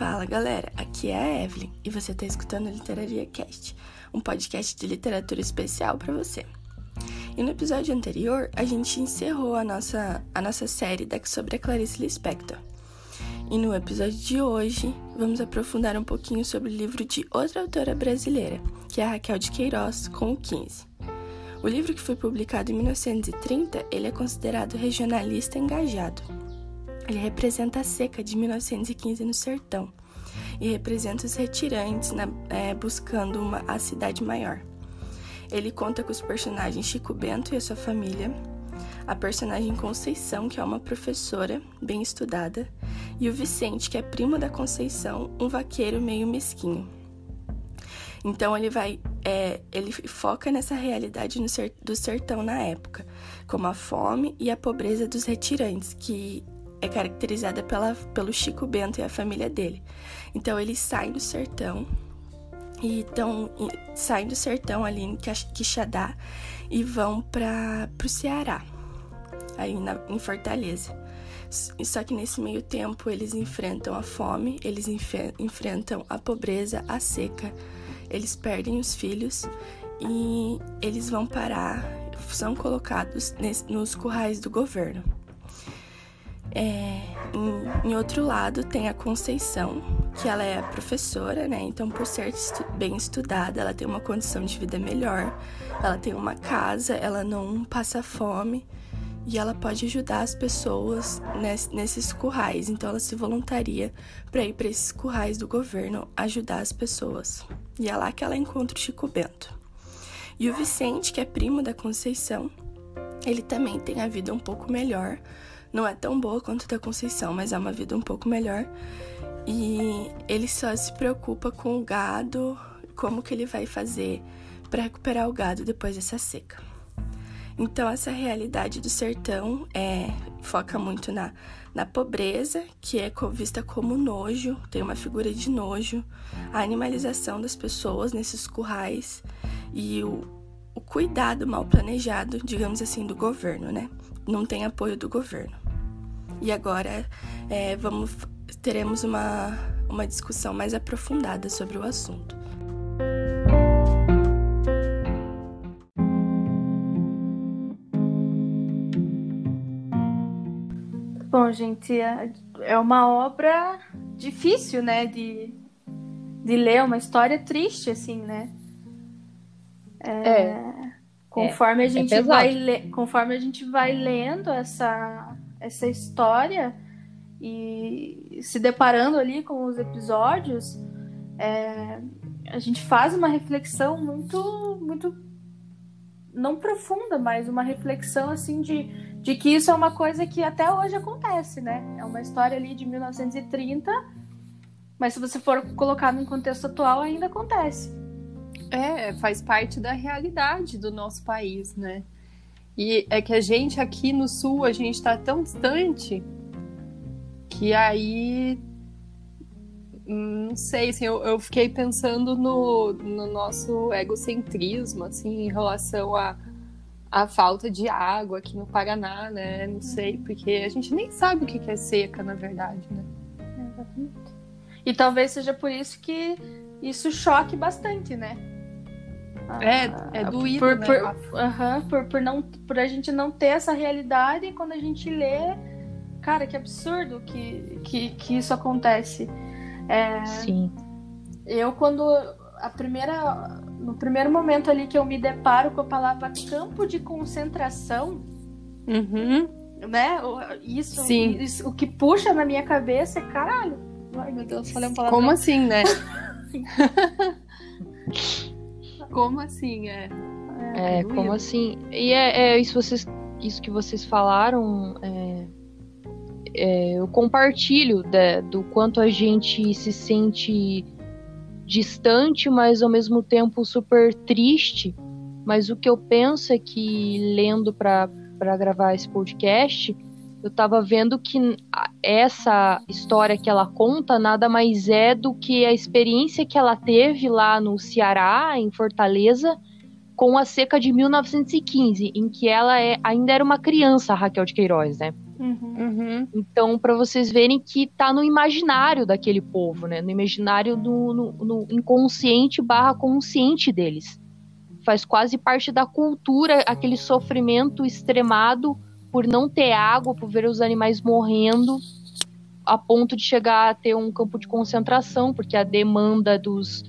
Fala galera, aqui é a Evelyn e você está escutando a Literaria Cast, um podcast de literatura especial para você. E no episódio anterior, a gente encerrou a nossa, a nossa série sobre a Clarice Lispector. E no episódio de hoje, vamos aprofundar um pouquinho sobre o livro de outra autora brasileira, que é a Raquel de Queiroz, com o 15. O livro que foi publicado em 1930, ele é considerado regionalista engajado. Ele representa a seca de 1915 no sertão e representa os retirantes na, é, buscando uma, a cidade maior. Ele conta com os personagens Chico Bento e a sua família, a personagem Conceição, que é uma professora bem estudada, e o Vicente, que é primo da Conceição, um vaqueiro meio mesquinho. Então ele vai, é, ele foca nessa realidade ser, do sertão na época, como a fome e a pobreza dos retirantes, que é caracterizada pela, pelo Chico Bento e a família dele. Então eles saem do sertão e então saem do sertão ali em Quixadá e vão para o Ceará, aí na, em Fortaleza. Só que nesse meio tempo eles enfrentam a fome, eles enfrentam a pobreza, a seca, eles perdem os filhos e eles vão parar, são colocados nos currais do governo. É, em, em, outro lado tem a Conceição, que ela é professora, né? Então, por ser estu bem estudada, ela tem uma condição de vida melhor, ela tem uma casa, ela não passa fome e ela pode ajudar as pessoas ness, nesses currais. Então, ela se voluntaria para ir para esses currais do governo ajudar as pessoas. E é lá que ela encontra o Chico Bento. E o Vicente, que é primo da Conceição, ele também tem a vida um pouco melhor não é tão boa quanto da Conceição, mas é uma vida um pouco melhor. E ele só se preocupa com o gado, como que ele vai fazer para recuperar o gado depois dessa seca. Então essa realidade do sertão é foca muito na, na pobreza, que é vista como nojo, tem uma figura de nojo, a animalização das pessoas nesses currais e o, o cuidado mal planejado, digamos assim, do governo, né? Não tem apoio do governo. E agora é, vamos teremos uma, uma discussão mais aprofundada sobre o assunto. Bom, gente, é, é uma obra difícil, né, de, de ler, uma história triste, assim, né? É, é conforme a é gente vai le, conforme a gente vai lendo essa essa história e se deparando ali com os episódios, é, a gente faz uma reflexão muito, muito não profunda, mas uma reflexão assim de, de que isso é uma coisa que até hoje acontece, né? É uma história ali de 1930, mas se você for colocar num contexto atual, ainda acontece. É, faz parte da realidade do nosso país, né? E é que a gente aqui no sul, a gente está tão distante que aí. Hum, não sei, assim, eu, eu fiquei pensando no, no nosso egocentrismo, assim, em relação a, a falta de água aqui no Paraná, né? Não sei, porque a gente nem sabe o que é seca, na verdade, né? Exatamente. E talvez seja por isso que isso choque bastante, né? É, é ah, doído, por, né? Por, uh por, por, não, por a gente não ter essa realidade e quando a gente lê, cara, que absurdo que, que, que isso acontece. É, Sim. Eu, quando a primeira, no primeiro momento ali que eu me deparo com a palavra campo de concentração, uhum. né? Isso, Sim. Isso, o que puxa na minha cabeça é caralho. Ai, meu Deus, falei uma palavra. Como assim, né? Como assim? É, é, é como assim? E é, é, isso, vocês, isso que vocês falaram. É, é, eu compartilho de, do quanto a gente se sente distante, mas ao mesmo tempo super triste. Mas o que eu penso é que, lendo para gravar esse podcast, eu estava vendo que essa história que ela conta nada mais é do que a experiência que ela teve lá no Ceará, em Fortaleza, com a seca de 1915, em que ela é, ainda era uma criança, Raquel de Queiroz, né? Uhum. Uhum. Então, para vocês verem que tá no imaginário daquele povo, né? No imaginário do no, no inconsciente barra consciente deles. Faz quase parte da cultura aquele sofrimento extremado por não ter água, por ver os animais morrendo, a ponto de chegar a ter um campo de concentração, porque a demanda dos,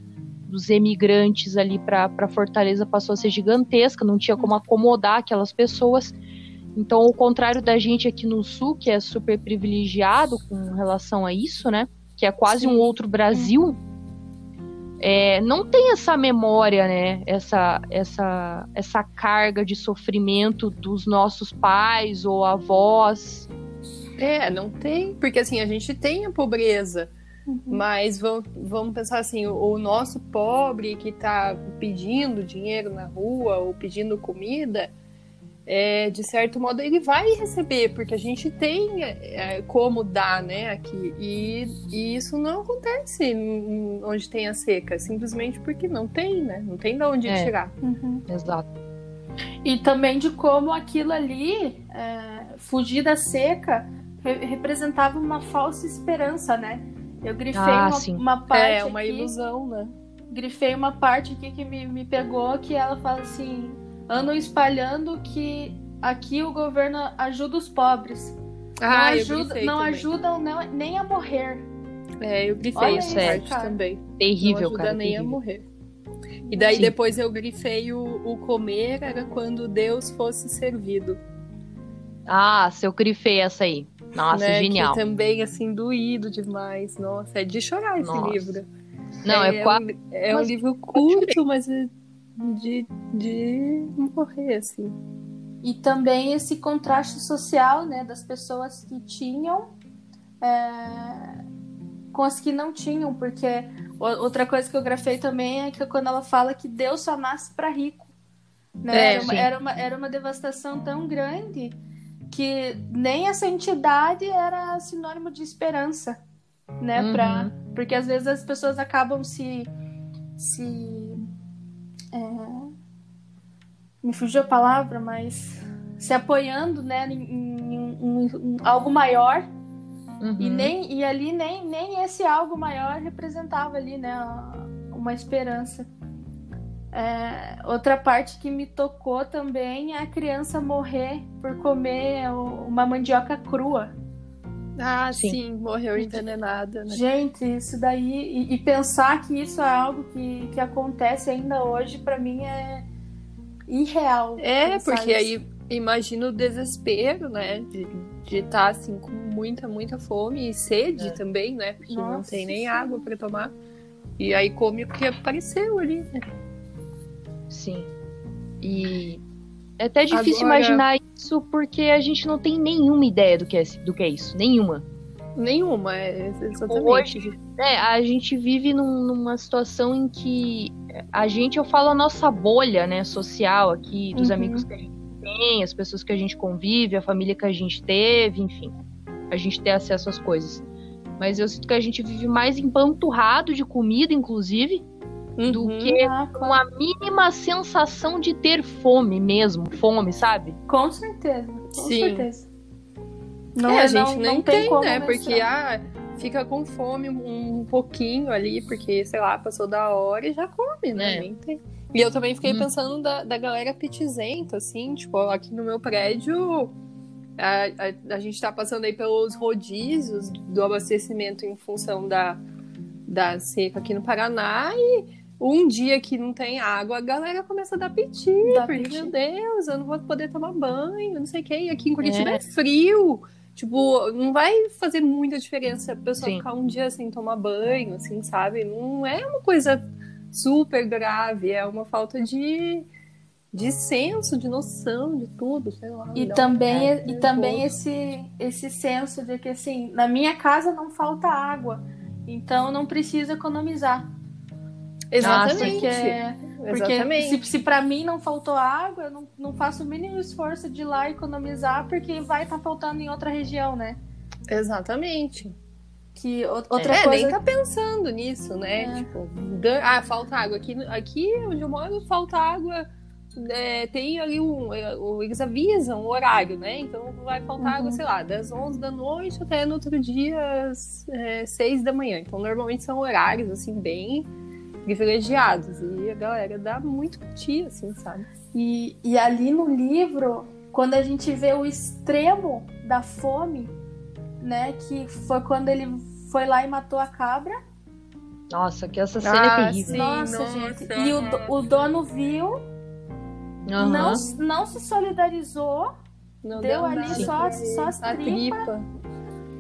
dos emigrantes ali para Fortaleza passou a ser gigantesca, não tinha como acomodar aquelas pessoas. Então, ao contrário da gente aqui no sul, que é super privilegiado com relação a isso, né? Que é quase Sim. um outro Brasil, é, não tem essa memória, né? Essa, essa, essa carga de sofrimento dos nossos pais ou avós. É, não tem, porque assim, a gente tem a pobreza. Uhum. Mas vamos, vamos pensar assim, o, o nosso pobre que está pedindo dinheiro na rua ou pedindo comida, é, de certo modo, ele vai receber, porque a gente tem é, como dar, né, aqui. E, e, isso não acontece onde tem a seca, simplesmente porque não tem, né? Não tem de onde é. tirar. Uhum. Exato. E também de como aquilo ali, é, fugir da seca, re representava uma falsa esperança, né? Eu grifei ah, uma, uma, parte. É, uma aqui, ilusão, né? Grifei uma parte aqui que me, me pegou, que ela fala assim andam espalhando que aqui o governo ajuda os pobres. Ah, não, ajuda, não ajudam nem a morrer. É, eu grifei essa parte também. Terrível, não ajuda cara. nem terrível. a morrer. E daí Sim. depois eu grifei o, o comer era quando Deus fosse servido. Ah, se eu grifei essa aí. Nossa, né? genial. Que também, assim, doído demais. Nossa, é de chorar esse Nossa. livro. Não, é, é, quase. um, é um livro curto, mas é de, de morrer, assim. E também esse contraste social, né, das pessoas que tinham é, com as que não tinham, porque outra coisa que eu grafei também é que quando ela fala que Deus só nasce para rico, né? É, era, uma, era, uma, era uma devastação tão grande que nem essa entidade era sinônimo de esperança, né? Uhum. Pra, porque às vezes as pessoas acabam se se é, me fugiu a palavra, mas se apoiando, né, em, em, em, algo maior Uhum. e nem e ali nem, nem esse algo maior representava ali, né, uma esperança. É, outra parte que me tocou também é a criança morrer por comer uma mandioca crua. Ah, sim, Sim. morreu envenenada, né? Gente, isso daí. E, e pensar que isso é algo que, que acontece ainda hoje, para mim é irreal. É, porque isso. aí imagina o desespero, né? De estar assim com muita, muita fome e sede É. também, né? Porque não Nossa tem nem Senhora. água para tomar. E aí come o que apareceu ali, né? Sim. E é até difícil Agora- imaginar isso porque a gente não tem nenhuma ideia do que é, do que é isso. Nenhuma. Nenhuma, é exatamente. É, a gente vive num- numa situação em que a gente, eu falo a nossa bolha, né, social aqui, dos Uhum. amigos que a gente tem, as pessoas que a gente convive, a família que a gente teve, enfim. A gente ter acesso às coisas. Mas eu sinto que a gente vive mais empanturrado de comida, inclusive, do Uhum. que Ah, com a mínima sensação de ter fome mesmo, fome, sabe? Com certeza, com Sim. certeza. Não, é, é- a gente não- nem não tem, como né? Porque ah, fica com fome um pouquinho ali, porque, sei lá, passou da hora e já come, né? É. Nem tem. E eu também fiquei Hum. pensando da, da galera pitizenta, assim, tipo, aqui no meu prédio. A, a, a gente tá passando aí pelos rodízios do abastecimento em função da, da seca aqui no Paraná e um dia que não tem água, a galera começa a dar piti, Dá porque, piti. meu Deus, eu não vou poder tomar banho, não sei o quê. E aqui em Curitiba É. é, frio. Tipo, não vai fazer muita diferença a pessoa Sim. ficar um dia sem tomar banho, assim, sabe? Não é uma coisa super grave, é uma falta de, de senso, de noção de tudo, sei lá. E também, nervoso. e também esse, esse senso de que, assim, na minha casa não falta água, então não preciso economizar. Exatamente. Porque, porque Exatamente. se, se para mim não faltou água, eu não, não faço o mínimo esforço de ir lá economizar, porque vai estar faltando em outra região, né? Exatamente. Que outra é, coisa. nem tá pensando nisso, né? É. Tipo, ah, falta água. Aqui, aqui onde eu moro, falta água é, tem ali um. é, Eles avisam o horário, né? Então vai faltar água, Uhum. sei lá, das 11 da noite até no outro dia, às é, 6 da manhã. Então normalmente são horários, assim, bem privilegiados. E a galera dá muito piti, assim, sabe? E, e ali no livro, quando a gente vê o extremo da fome, né? Que foi quando ele foi lá e matou a cabra. Nossa, que essa cena é Ah, terrível. Sim, nossa, nossa. gente. E o, o dono viu, Aham. não, não se solidarizou, Não Deu deu ali nada só- só as a tripas. tripa.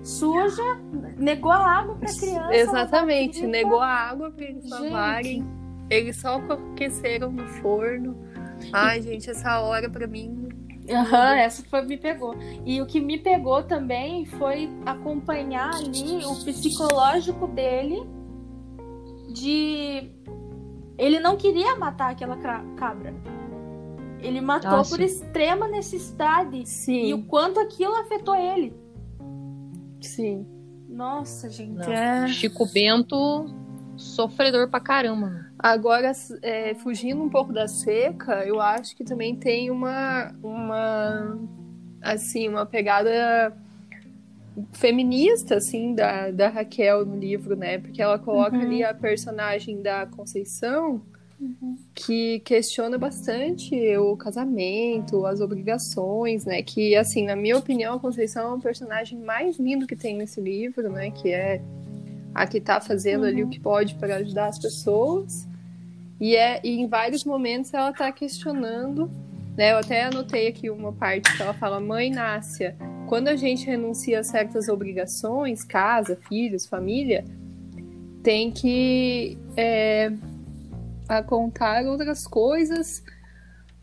Suja, negou a água pra criança. Exatamente, negou a água pra eles lavarem. Eles só aqueceram no forno. Ai, gente, essa hora pra mim. Aham, essa foi me pegou. E o que me pegou também foi acompanhar ali o psicológico dele de ele não queria matar aquela cabra. Ele matou Ah, por sim. extrema necessidade e o Sim, quanto aquilo afetou ele. Sim. Nossa, gente, Não. é Chico Bento, sofredor pra caramba. Agora, é, fugindo um pouco da seca, eu acho que também tem uma, uma assim, uma pegada feminista, assim, da, da Raquel no livro, né? Porque ela coloca Uhum. ali a personagem da Conceição, que questiona bastante o casamento, as obrigações, né? Que, assim, na minha opinião, a Conceição é o personagem mais lindo que tem nesse livro, né? Que é a que tá fazendo ali o que pode para ajudar as pessoas. E, é, e em vários momentos ela tá questionando, né? Eu até anotei aqui uma parte que ela fala: Mãe Nácia, quando a gente renuncia a certas obrigações, casa, filhos, família, tem que é, a contar outras coisas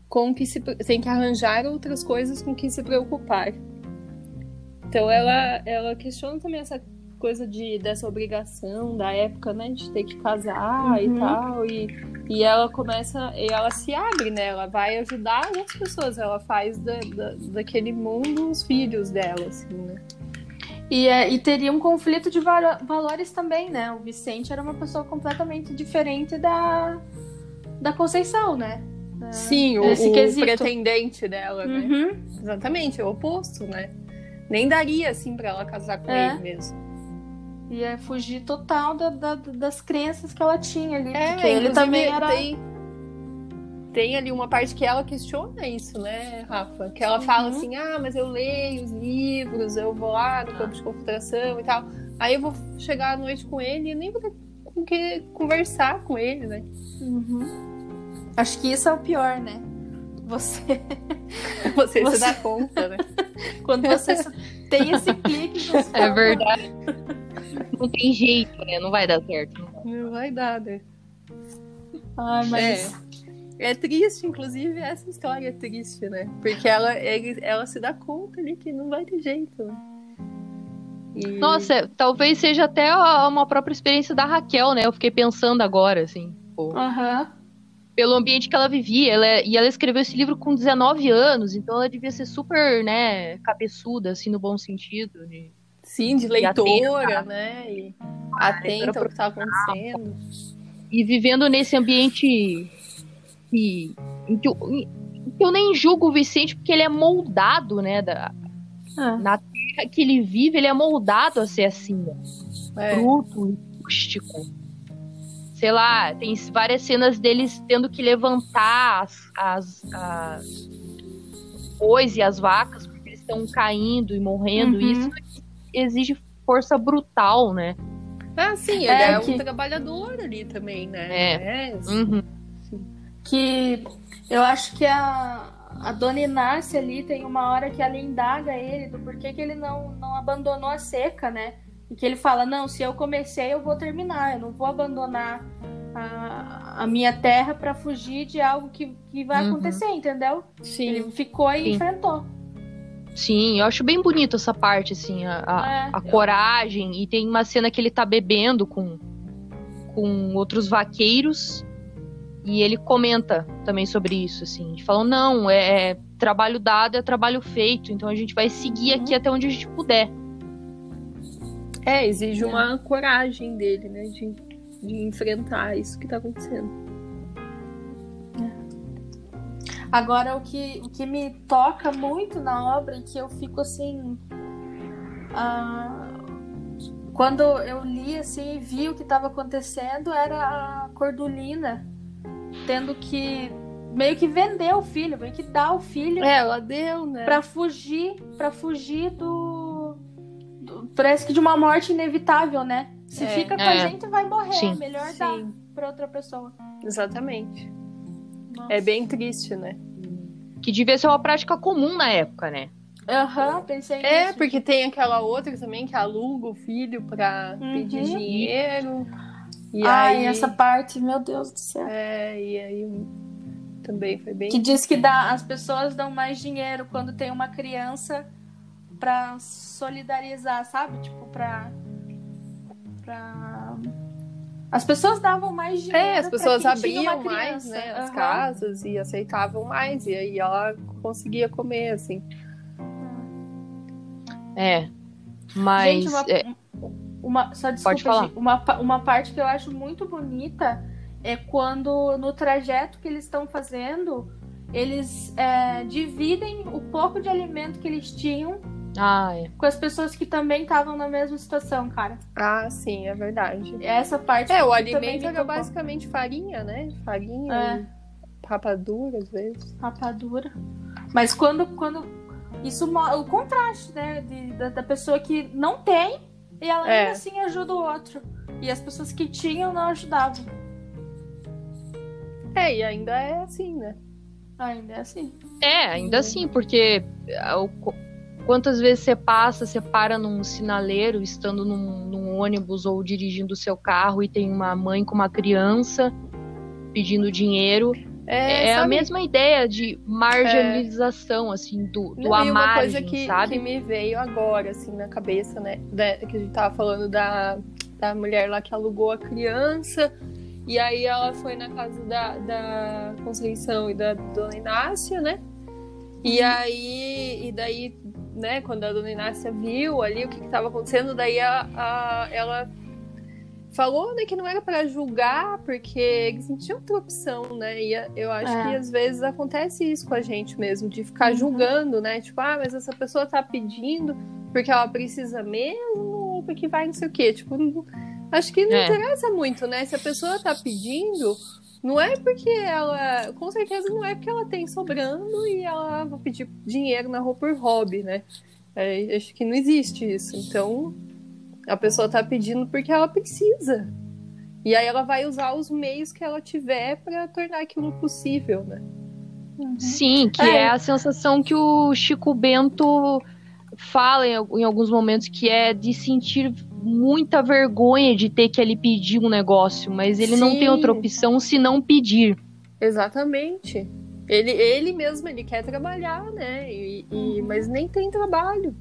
com que se tem que arranjar outras coisas com que se preocupar. Então ela ela questiona também essa coisa de dessa obrigação da época, né, de ter que casar e Uhum. tal e, e ela começa e ela se abre, né? Ela vai ajudar outras pessoas, ela faz da, da, daquele mundo os filhos dela, assim, né? E, é- e teria um conflito de valo- valores também, né? O Vicente era uma pessoa completamente diferente da, da Conceição, né? Da- Sim, o, o pretendente dela, né? Uhum. Exatamente, é o oposto, né? Nem daria assim pra ela casar com É. ele mesmo. E é fugir total da- da- das crenças que ela tinha ali. É, porque ele também era. tem, tem ali uma parte que ela questiona isso, né, Rafa? Que ela fala Uhum. assim: ah, mas eu leio os livros, eu vou lá no campo de concentração e tal. Aí eu vou chegar à noite com ele e nem vou ter com que conversar com ele, né? Uhum. Acho que isso é o pior, né? Você, Você, Você- se dá conta, né? quando você tem esse clique, É fala, verdade. Não tem jeito, né? Não vai dar certo. Não vai dar, né? Ai, mas. É triste, inclusive, essa história é triste, né? Porque ela, ele- ela se dá conta ali que não vai ter jeito. né? E- Nossa, talvez seja até uma própria experiência da Raquel, né? Eu fiquei pensando agora, assim. pô. Aham. Pelo ambiente que ela vivia. Ela, é, e ela escreveu esse livro com 19 anos, então ela devia ser super, né, cabeçuda, assim, no bom sentido. de- Sim, de E leitora, atenta. né? E atenta ao que tá acontecendo. E vivendo nesse ambiente que, em que, eu, em que eu nem julgo o Vicente, porque ele é moldado, né? Da, Ah. na terra que ele vive, ele é moldado a ser assim, né? É. bruto e rústico. Sei lá, tem várias cenas deles tendo que levantar as, as, as bois e as vacas porque eles estão caindo e morrendo. Uhum. Isso exige força brutal, né? Ah, sim, ele É é, que- um trabalhador ali também, né? É. É, Uhum. Que eu acho que a, a dona Inácia ali tem uma hora que ela indaga ele do porquê que ele não, não abandonou a seca, né? E que ele fala, não, se eu comecei, eu vou terminar, eu não vou abandonar a, a minha terra para fugir de algo que, que vai Uhum. acontecer, entendeu? Sim. Ele ficou e Sim. enfrentou. Sim, eu acho bem bonito essa parte, assim, a, a, É. a coragem. E tem uma cena que ele tá bebendo com, com outros vaqueiros. E ele comenta também sobre isso, assim. Falam, não, é, é trabalho dado, é trabalho feito. Então a gente vai seguir aqui até onde a gente puder. É, exige uma coragem dele, né? De, de enfrentar isso que tá acontecendo. Agora, o que, o que me toca muito na obra e que eu fico assim. Uh, quando eu li assim e vi o que estava acontecendo, era a Cordulina tendo que meio que vender o filho, meio que dar o filho. É, ela deu, né? Pra fugir, para fugir do, do, Parece que de uma morte inevitável, né? Se é, fica com é. a gente, vai morrer. Sim. Melhor Sim. dar pra outra pessoa. Exatamente. Nossa. É bem triste, né? Que devia ser uma prática comum na época, né? Aham, uhum, pensei É, nisso. porque tem aquela outra também que aluga o filho pra uhum. pedir dinheiro. E Ai, aí... essa parte, meu Deus do céu. É, e aí também foi bem. Que diz que dá, as pessoas dão mais dinheiro quando tem uma criança pra solidarizar, sabe? Tipo, pra. pra... As pessoas davam mais dinheiro. É, as pessoas abriam mais, né? As uhum. casas e aceitavam mais. E aí ela conseguia comer, assim. É. Mas. Gente, uma, é... uma, só desculpa, Pode falar. Gente, uma, uma parte que eu acho muito bonita é quando no trajeto que eles estão fazendo, eles é, dividem o pouco de alimento que eles tinham ah, é. com as pessoas que também estavam na mesma situação, cara. Ah, sim, é verdade. Essa parte. É, o alimento era basicamente farinha, né? Farinha é. rapadura, às vezes. Rapadura. Mas quando, quando isso o contraste, né? De, da, da, pessoa que não tem e ela é. ainda assim ajuda o outro. E as pessoas que tinham não ajudavam. É, e ainda é assim, né? Ainda é assim. É, ainda assim, porque é, quantas vezes você passa, você para num sinaleiro, estando num, num ônibus ou dirigindo o seu carro e tem uma mãe com uma criança pedindo dinheiro é, é a mesma ideia de marginalização, é... assim, do, do a uma coisa que, sabe? que me veio agora, assim, na cabeça, né? Da, que a gente tava falando da, da mulher lá que alugou a criança. E aí ela foi na casa da, da Conceição e da Dona Inácia, né? E uhum. aí, e daí, né, quando a Dona Inácia viu ali o que estava acontecendo, daí a, a, ela falou né, que não era para julgar, porque eles não tinham outra opção, né? E eu acho é. que às vezes acontece isso com a gente mesmo, de ficar uhum. julgando, né? Tipo, ah, mas essa pessoa tá pedindo porque ela precisa mesmo, ou porque vai não sei o quê. Tipo, não, acho que não é. interessa muito, né? Se a pessoa tá pedindo, não é porque ela. Com certeza não é porque ela tem sobrando e ela vai pedir dinheiro na rua por hobby, né? É, acho que não existe isso. Então, a pessoa tá pedindo porque ela precisa. E aí ela vai usar os meios que ela tiver para tornar aquilo possível, né? Uhum. Sim, que é. é. a sensação que o Chico Bento fala em, em, alguns momentos, que é de sentir muita vergonha de ter que ele pedir um negócio, mas ele Sim. não tem outra opção se não pedir. Exatamente. Ele, ele mesmo, ele quer trabalhar, né? E, e, uhum. mas nem tem trabalho.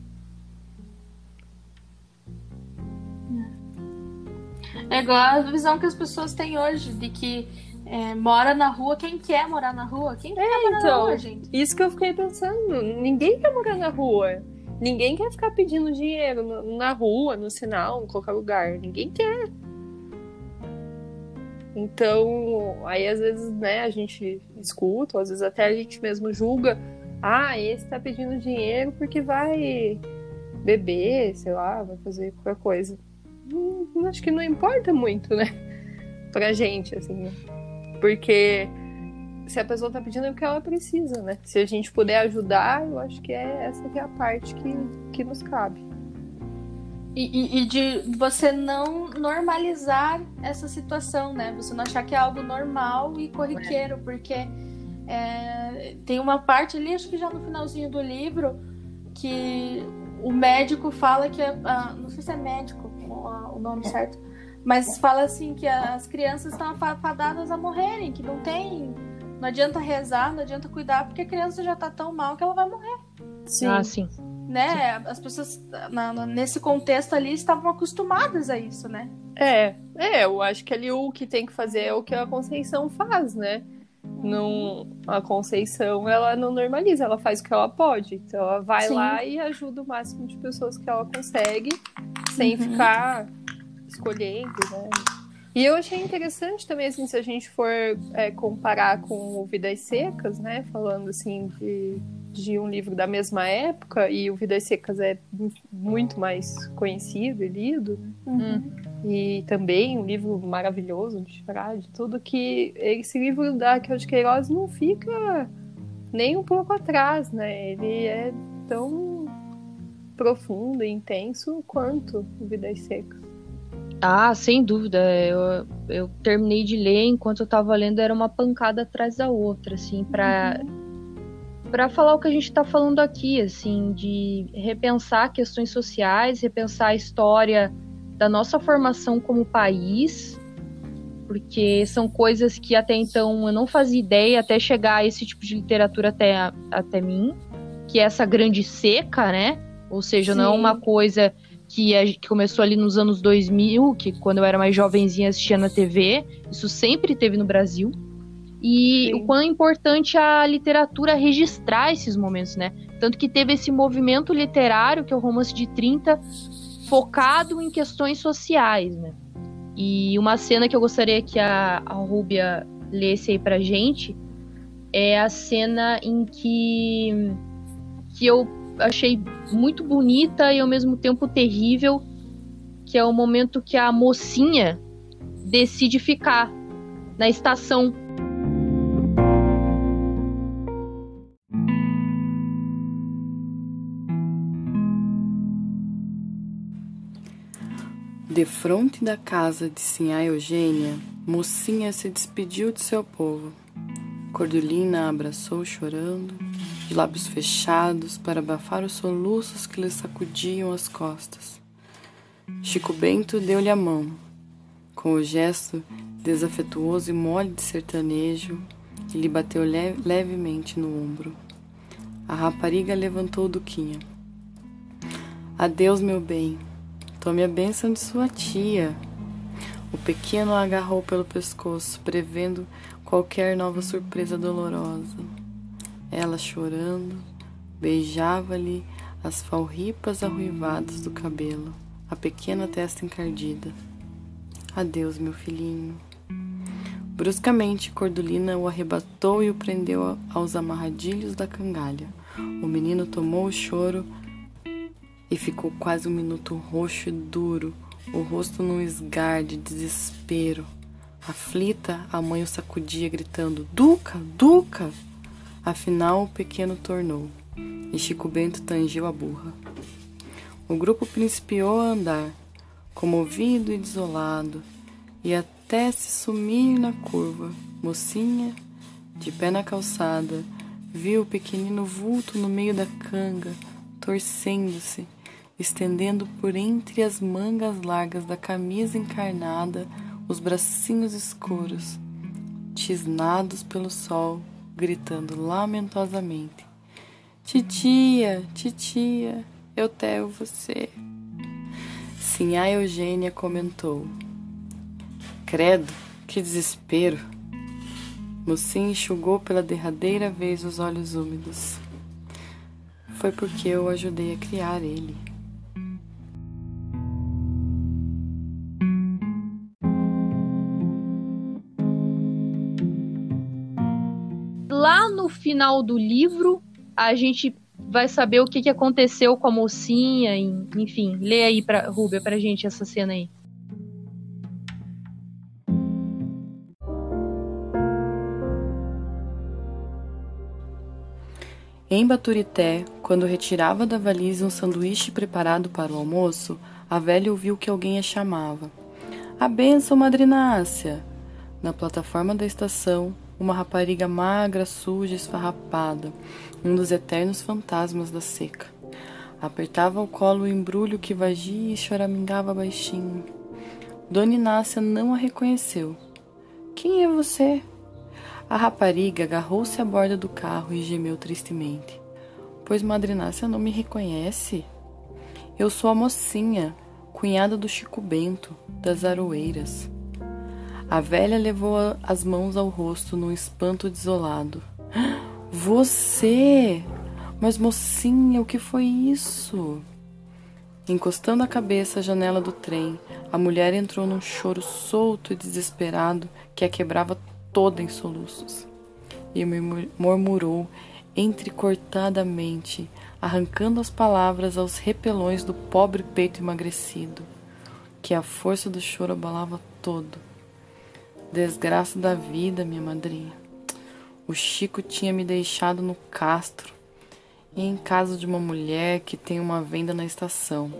É igual a visão que as pessoas têm hoje, de que é, mora na rua quem quer morar na rua. Quem quer é, morar então, na rua, gente? Isso que eu fiquei pensando. Ninguém quer morar na rua. Ninguém quer ficar pedindo dinheiro na rua, no sinal, em qualquer lugar. Ninguém quer. Então, aí às vezes, né, a gente escuta, ou às vezes até a gente mesmo julga. Ah, esse tá pedindo dinheiro porque vai beber, sei lá, vai fazer qualquer coisa acho que não importa muito, né? Pra gente, assim. Porque se a pessoa tá pedindo é porque ela precisa, né? Se a gente puder ajudar, eu acho que é essa que é a parte que, que nos cabe. E, e, e, de você não normalizar essa situação, né? Você não achar que é algo normal e corriqueiro, é. porque é, tem uma parte ali, acho que já no finalzinho do livro, que o médico fala que. É, ah, não sei se é médico, o nome certo, mas fala assim que as crianças estão afadadas a morrerem, que não tem. Não adianta rezar, não adianta cuidar, porque a criança já tá tão mal que ela vai morrer. Sim. Ah, sim. Né? Sim. As pessoas na, na, nesse contexto ali estavam acostumadas a isso, né? É, é, eu acho que ali o que tem que fazer é o que a Conceição faz, né? Não, a Conceição ela não normaliza, ela faz o que ela pode. Então ela vai Sim. lá e ajuda o máximo de pessoas que ela consegue, sem uhum. ficar escolhendo, né? E eu achei interessante também, assim, se a gente for é, comparar com o Vidas Secas, né? Falando, assim, de, de um livro da mesma época, e o Vidas Secas é muito mais conhecido e lido. Né? Uhum. E também um livro maravilhoso de Frade, tudo que esse livro da Raquel de Queiroz não fica nem um pouco atrás, né? Ele é tão profundo e intenso quanto Vidas Secas. Ah, sem dúvida. Eu, eu terminei de ler, enquanto eu tava lendo, era uma pancada atrás da outra, assim, pra, uhum. Falar o que a gente tá falando aqui, assim, de repensar questões sociais, repensar a história da nossa formação como país, porque são coisas que até então eu não fazia ideia até chegar a esse tipo de literatura até, até mim, que é essa grande seca, né? Ou seja, Sim. não é uma coisa que, a, que começou ali nos anos 2000, que quando eu era mais jovenzinha assistia na TV, isso sempre teve no Brasil. E Sim. o quão importante a literatura registrar esses momentos, né? Tanto que teve esse movimento literário, que é o romance de 30, focado em questões sociais, né? E uma cena que eu gostaria que a, a Rúbia lesse aí pra gente é a cena em que, que eu achei muito bonita e ao mesmo tempo terrível, que é o momento que a mocinha decide ficar na estação. De fronte da casa de Sinhá Eugênia, mocinha se despediu de seu povo. Cordulina abraçou chorando de lábios fechados para abafar os soluços que lhe sacudiam as costas. Chico Bento deu-lhe a mão. Com o gesto desafetuoso e mole de sertanejo, e lhe bateu levemente no ombro. A rapariga levantou Duquinha. Adeus, meu bem. Tome a bênção de sua tia. O pequeno a agarrou pelo pescoço, prevendo qualquer nova surpresa dolorosa. Ela, chorando, beijava-lhe as falripas arruivadas do cabelo, a pequena testa encardida. Adeus, meu filhinho. Bruscamente, Cordulina o arrebatou e o prendeu aos amarradilhos da cangalha. O menino tomou o choro e ficou quase um minuto roxo e duro, o rosto num esgar de desespero. Aflita, a mãe o sacudia, gritando: Duca, Duca! Afinal, o pequeno tornou, e Chico Bento tangiu a burra. O grupo principiou a andar, comovido e desolado, e até se sumir na curva. Mocinha, de pé na calçada, viu o pequenino vulto no meio da canga, torcendo-se, estendendo por entre as mangas largas da camisa encarnada os bracinhos escuros, tisnados pelo sol gritando lamentosamente: Titia, titia, eu tenho você. Sinhá Eugênia comentou: Credo, que desespero. Mocinha enxugou pela derradeira vez os olhos úmidos. Foi porque eu ajudei a criar ele. Final do livro a gente vai saber o que, que aconteceu com a mocinha, enfim. Lê aí pra Rúbia pra gente essa cena aí. Em Baturité, quando retirava da valise um sanduíche preparado para o almoço, a velha ouviu que alguém a chamava. A benção, madrinácia! Na plataforma da estação, uma rapariga magra, suja, esfarrapada, um dos eternos fantasmas da seca. Apertava ao colo o embrulho que vagia e choramingava baixinho. Dona Inácia não a reconheceu. Quem é você? A rapariga agarrou-se à borda do carro e gemeu tristemente. Pois Madre Inácia não me reconhece? Eu sou a mocinha, cunhada do Chico Bento, das Aroeiras. A velha levou as mãos ao rosto num espanto desolado. Você! Mas mocinha, o que foi isso? Encostando a cabeça à janela do trem, A mulher entrou num choro solto e desesperado que a quebrava toda em soluços. E murmurou entrecortadamente, arrancando as palavras aos repelões do pobre peito emagrecido, que a força do choro abalava todo. Desgraça da vida, minha madrinha. O Chico tinha me deixado no castro e em casa de uma mulher que tem uma venda na estação.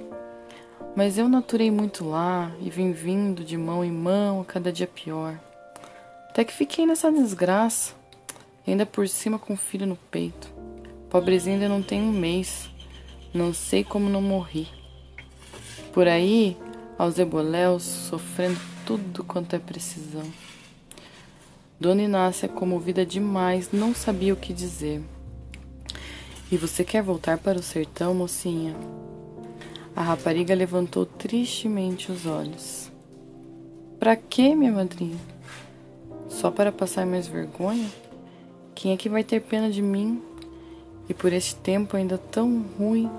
Mas eu naturei muito lá e vim vindo de mão em mão cada dia pior. Até que fiquei nessa desgraça, ainda por cima com o filho no peito. Pobrezinho ainda não tem um mês. Não sei como não morri. Por aí, aos eboléus, sofrendo tudo quanto é precisão. Dona Inácia, comovida demais, não sabia o que dizer. E você quer voltar para o sertão, mocinha? A rapariga levantou tristemente os olhos. Para quê, minha madrinha? Só para passar mais vergonha? Quem é que vai ter pena de mim? E por este tempo ainda tão ruim,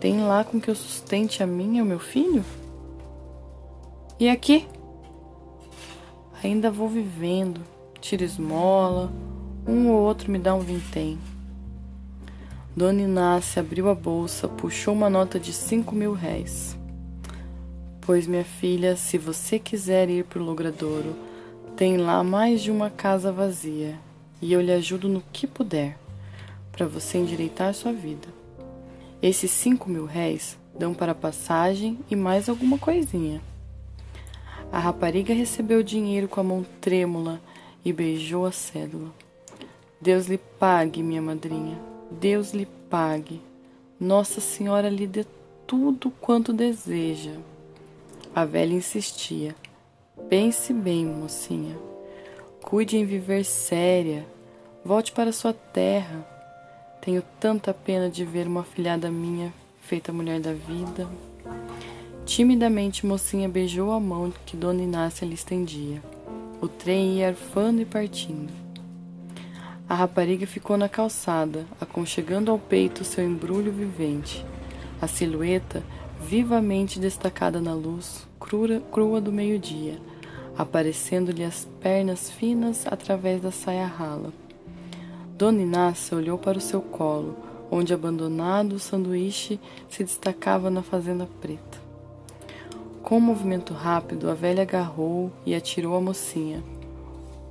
tem lá com que eu sustente a mim e o meu filho? E aqui? Ainda vou vivendo, tiro esmola, um ou outro me dá um vintém. Dona Inácia abriu a bolsa, puxou uma nota de cinco mil réis. Pois, minha filha, se você quiser ir para o logradouro, tem lá mais de uma casa vazia e eu lhe ajudo no que puder para você endireitar sua vida. Esses cinco mil réis dão para passagem e mais alguma coisinha. A rapariga recebeu o dinheiro com a mão trêmula e beijou a cédula. Deus lhe pague, minha madrinha, Deus lhe pague. Nossa Senhora lhe dê tudo quanto deseja. A velha insistia. Pense bem, mocinha. Cuide em viver séria. Volte para sua terra. Tenho tanta pena de ver uma filhada minha feita mulher da vida. Timidamente, mocinha beijou a mão que Dona Inácia lhe estendia. O trem ia arfando e partindo. A rapariga ficou na calçada, aconchegando ao peito seu embrulho vivente. A silhueta, vivamente destacada na luz crua, crua do meio-dia, aparecendo-lhe as pernas finas através da saia rala. Dona Inácia olhou para o seu colo, onde abandonado o sanduíche se destacava na fazenda preta. Com um movimento rápido, a velha agarrou e atirou a mocinha,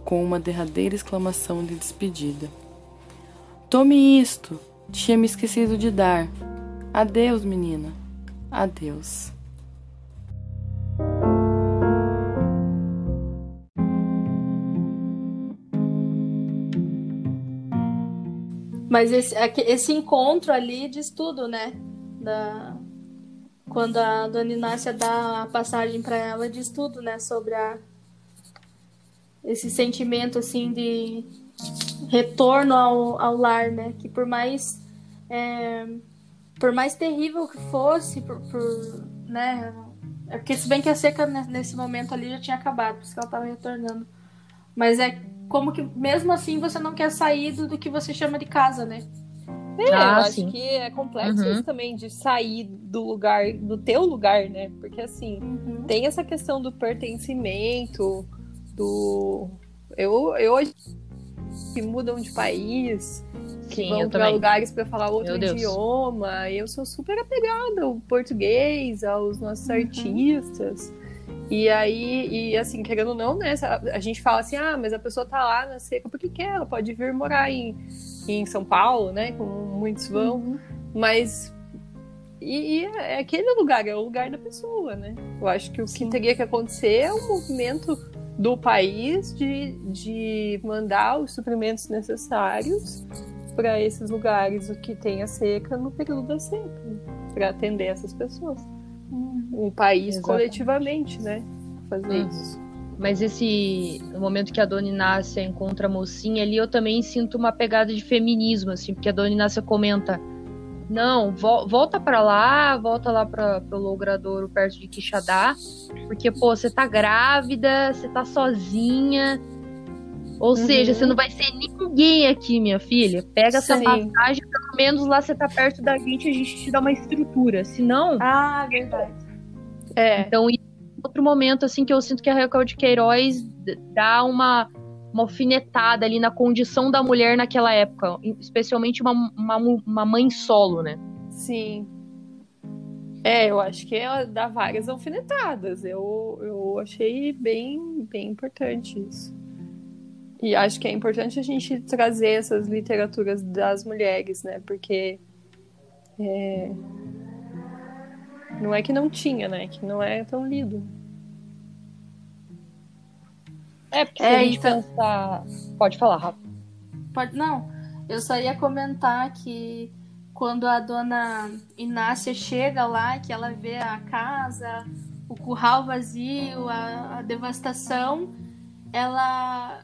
com uma derradeira exclamação de despedida. Tome isto! Tinha me esquecido de dar. Adeus, menina. Adeus. Mas esse, esse encontro ali diz tudo, né? Da, quando a Dona Inácia dá a passagem para ela, diz tudo, né? Sobre a, esse sentimento, assim, de retorno ao, ao lar, né? Que por mais... É, por mais terrível que fosse, por, por né? É porque se bem que a seca nesse momento ali já tinha acabado, por isso que ela estava retornando. Mas é como que mesmo assim você não quer sair do, do que você chama de casa, né? É, ah, eu acho sim. que é complexo uhum. isso também de sair do lugar, do teu lugar, né? Porque assim, uhum. tem essa questão do pertencimento, do. Eu, eu hoje que mudam de país, que vão para lugares para falar outro idioma. Eu sou super apegada ao português, aos nossos uhum. artistas. E aí, e assim, querendo ou não, né? A gente fala assim, ah, mas a pessoa tá lá na seca porque quer, ela pode vir morar em, em São Paulo, né? Como muitos vão. Uhum. Mas. E, e, é aquele lugar, é o lugar da pessoa, né? Eu acho que o Sim. que teria que acontecer é o movimento do país de, de mandar os suprimentos necessários para esses lugares o que tem a seca no período da seca, para atender essas pessoas um país Exatamente. coletivamente, né? Fazer uhum. isso. Mas esse momento que a Dona Inácia encontra a mocinha ali, eu também sinto uma pegada de feminismo, assim, porque a Dona Inácia comenta: não, vo volta para lá, volta lá para o logradouro perto de Quixadá, porque, pô, você tá grávida, você tá sozinha. Ou uhum. seja, você não vai ser ninguém aqui, minha filha. Pega Sim. essa passagem, pelo menos lá você tá perto da gente, a gente te dá uma estrutura. Senão. Ah, verdade. É. Então, outro momento assim que eu sinto que a Raquel de Queiroz dá uma uma alfinetada ali na condição da mulher naquela época, especialmente uma, uma, uma mãe solo, né? Sim. É, eu acho que ela dá várias alfinetadas. Eu, eu achei bem, bem importante isso. E acho que é importante a gente trazer essas literaturas das mulheres, né? Porque é... não é que não tinha, né? Que não é tão lido. É, porque é, se a gente então... pensar. Pode falar, Rafa. Pode, não. Eu só ia comentar que quando a dona Inácia chega lá, que ela vê a casa, o curral vazio, a, a devastação, ela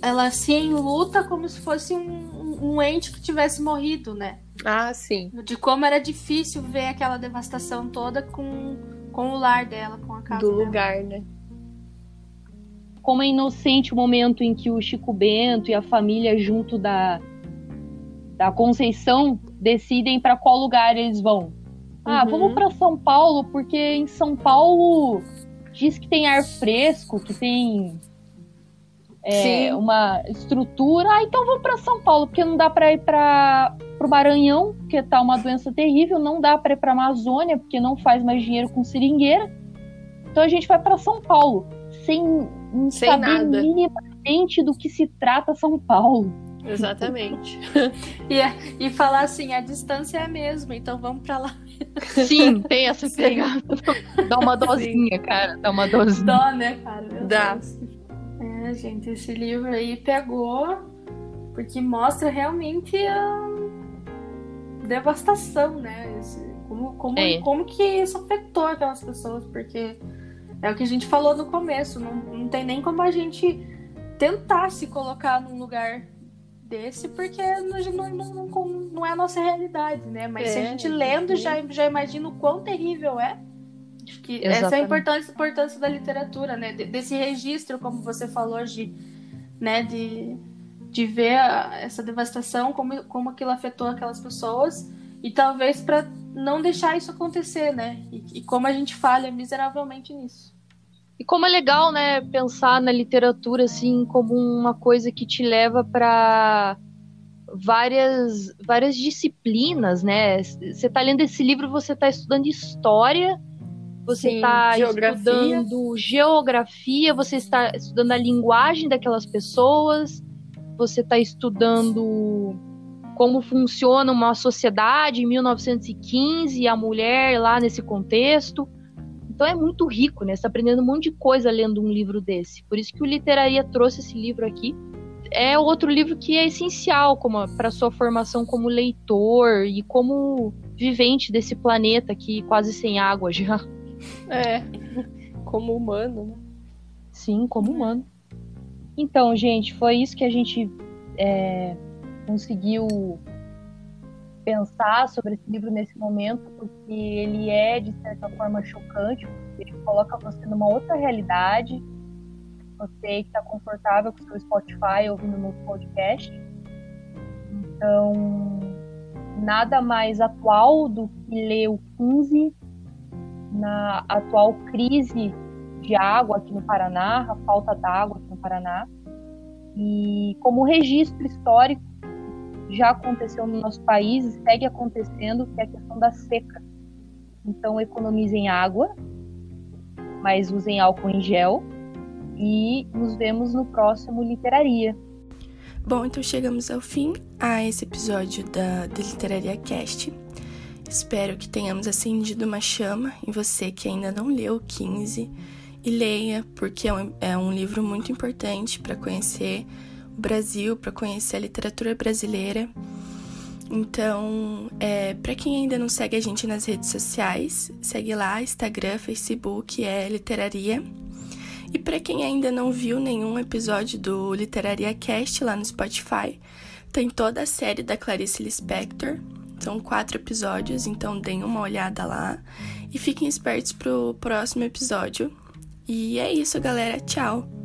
ela se enluta como se fosse um, um ente que tivesse morrido, né? Ah, sim. De como era difícil ver aquela devastação toda com, com o lar dela, com a casa Do dela. lugar, né? Como é inocente o momento em que o Chico Bento e a família junto da, da Conceição decidem para qual lugar eles vão. Ah, uhum. vamos para São Paulo, porque em São Paulo diz que tem ar fresco, que tem é, uma estrutura. Ah, então vamos para São Paulo, porque não dá para ir para o Maranhão, porque tá uma doença terrível, não dá para ir para Amazônia, porque não faz mais dinheiro com seringueira. Então a gente vai para São Paulo, sem, sem saber nada. minimamente do que se trata São Paulo. Exatamente. e, e falar assim, a distância é a mesma, então vamos para lá. Sim, tem essa pegada. Dá uma dosinha, Sim. cara. Dá uma dosinha. Dó, né, cara? Dá. É, gente, esse livro aí pegou porque mostra realmente a devastação, né? Esse, como, como, é. como que isso afetou aquelas pessoas, porque é o que a gente falou no começo, não, não tem nem como a gente tentar se colocar num lugar desse, porque não, não, não, não é a nossa realidade, né? Mas é, se a é, gente lendo, já, já imagina o quão terrível é. Acho que essa é a importância, importância da literatura, né? Desse registro, como você falou, de, né? de, de ver a, essa devastação, como, como aquilo afetou aquelas pessoas, e talvez para não deixar isso acontecer, né? E, e como a gente falha miseravelmente nisso. E como é legal, né, pensar na literatura assim como uma coisa que te leva para várias várias disciplinas, né? Você está lendo esse livro, você está estudando história, você está estudando geografia, você está estudando a linguagem daquelas pessoas, você está estudando como funciona uma sociedade em 1915 e a mulher lá nesse contexto. Então é muito rico, né? Você tá aprendendo um monte de coisa lendo um livro desse. Por isso que o Literaria trouxe esse livro aqui. É outro livro que é essencial para sua formação como leitor e como vivente desse planeta aqui quase sem água já. É, como humano, né? Sim, como humano. Então, gente, foi isso que a gente é, conseguiu pensar sobre esse livro nesse momento, porque ele é, de certa forma, chocante, ele coloca você numa outra realidade, você que está confortável com o seu Spotify ouvindo no podcast. Então, nada mais atual do que ler o 15 na atual crise de água aqui no Paraná, a falta d'água aqui no Paraná. E como registro histórico já aconteceu no nosso país e segue acontecendo, que é a questão da seca. Então, economizem água, mas usem álcool em gel. E nos vemos no próximo Literaria. Bom, então chegamos ao fim a esse episódio da, da Literaria Cast. Espero que tenhamos acendido uma chama em você que ainda não leu o 15 e leia, porque é um, é um livro muito importante para conhecer o Brasil, para conhecer a literatura brasileira. Então, é, para quem ainda não segue a gente nas redes sociais, segue lá, Instagram, Facebook, é Literaria. E para quem ainda não viu nenhum episódio do Literaria Cast lá no Spotify, tem toda a série da Clarice Lispector. São quatro episódios, então deem uma olhada lá. E fiquem espertos pro próximo episódio. E é isso, galera. Tchau!